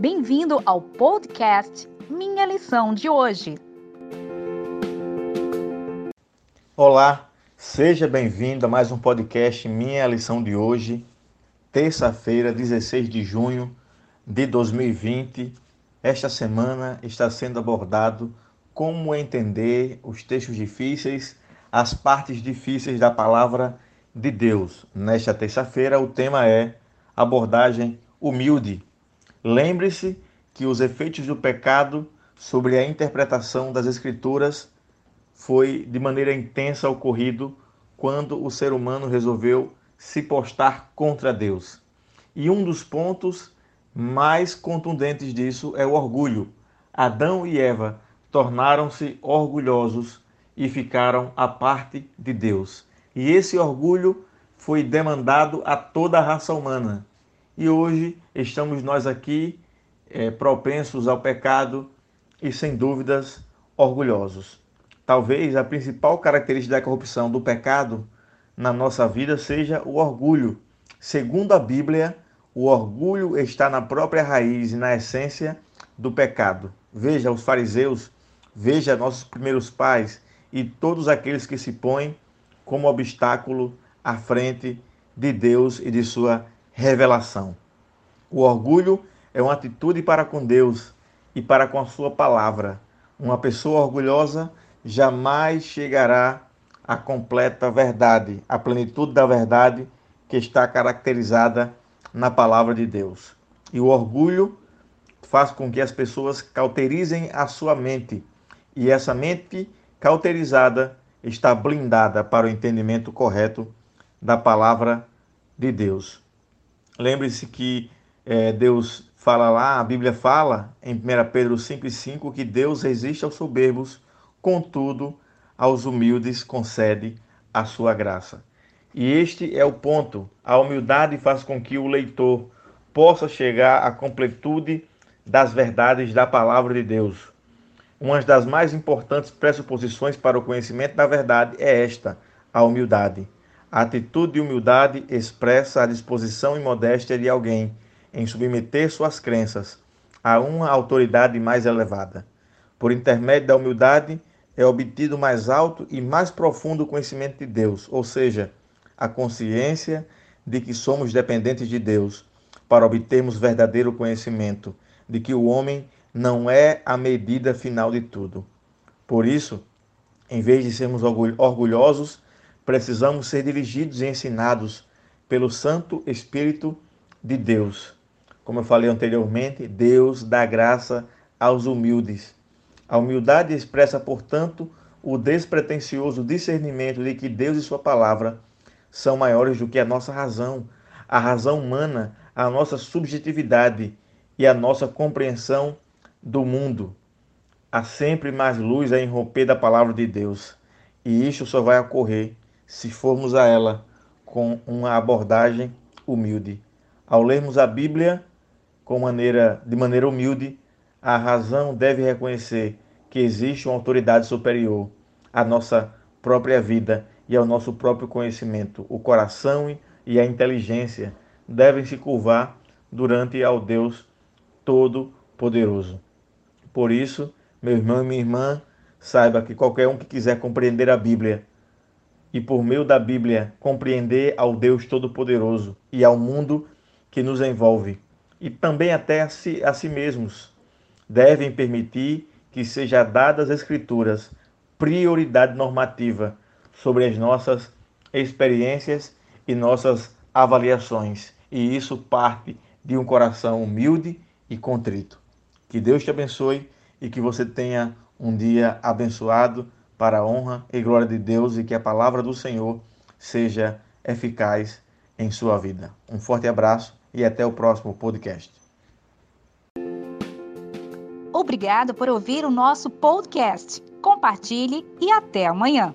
Bem-vindo ao podcast Minha Lição de Hoje. Olá, seja bem-vindo a mais um podcast Minha Lição de Hoje, terça-feira, 16 de junho de 2020. Esta semana está sendo abordado como entender os textos difíceis, as partes difíceis da palavra de Deus. Nesta terça-feira, o tema é abordagem humilde. Lembre-se que os efeitos do pecado sobre a interpretação das Escrituras foi de maneira intensa ocorrido quando o ser humano resolveu se postar contra Deus. E um dos pontos mais contundentes disso é o orgulho. Adão e Eva tornaram-se orgulhosos e ficaram à parte de Deus. E esse orgulho foi demandado a toda a raça humana. E hoje estamos nós aqui é, propensos ao pecado e, sem dúvidas, orgulhosos. Talvez a principal característica da corrupção do pecado na nossa vida seja o orgulho. Segundo a Bíblia, o orgulho está na própria raiz e na essência do pecado. Veja os fariseus, veja nossos primeiros pais e todos aqueles que se põem como obstáculo à frente de Deus e de sua revelação. O orgulho é uma atitude para com Deus e para com a sua palavra. Uma pessoa orgulhosa jamais chegará à completa verdade, à plenitude da verdade que está caracterizada na palavra de Deus. E o orgulho faz com que as pessoas cauterizem a sua mente, e essa mente cauterizada está blindada para o entendimento correto da palavra de Deus. Lembre-se que é, Deus fala lá, a Bíblia fala em 1 Pedro 5,5 que Deus resiste aos soberbos, contudo, aos humildes concede a sua graça. E este é o ponto. A humildade faz com que o leitor possa chegar à completude das verdades da palavra de Deus. Uma das mais importantes pressuposições para o conhecimento da verdade é esta: a humildade. A atitude de humildade expressa a disposição e modéstia de alguém em submeter suas crenças a uma autoridade mais elevada. Por intermédio da humildade é obtido mais alto e mais profundo conhecimento de Deus, ou seja, a consciência de que somos dependentes de Deus para obtermos verdadeiro conhecimento de que o homem não é a medida final de tudo. Por isso, em vez de sermos orgulhosos, precisamos ser dirigidos e ensinados pelo Santo Espírito de Deus. Como eu falei anteriormente, Deus dá graça aos humildes. A humildade expressa, portanto, o despretensioso discernimento de que Deus e Sua palavra são maiores do que a nossa razão, a razão humana, a nossa subjetividade e a nossa compreensão do mundo. Há sempre mais luz a irromper da palavra de Deus. E isto só vai ocorrer se formos a ela com uma abordagem humilde. Ao lermos a Bíblia com maneira, de maneira humilde, a razão deve reconhecer que existe uma autoridade superior à nossa própria vida e ao nosso próprio conhecimento. O coração e a inteligência devem se curvar durante ao Deus Todo-Poderoso. Por isso, meu irmão e minha irmã, saiba que qualquer um que quiser compreender a Bíblia e por meio da Bíblia compreender ao Deus Todo-Poderoso e ao mundo que nos envolve, e também até a si, a si mesmos, devem permitir que seja dada às Escrituras prioridade normativa sobre as nossas experiências e nossas avaliações. E isso parte de um coração humilde e contrito. Que Deus te abençoe e que você tenha um dia abençoado para a honra e glória de Deus e que a palavra do Senhor seja eficaz em sua vida. Um forte abraço e até o próximo podcast. Obrigado por ouvir o nosso podcast. Compartilhe e até amanhã.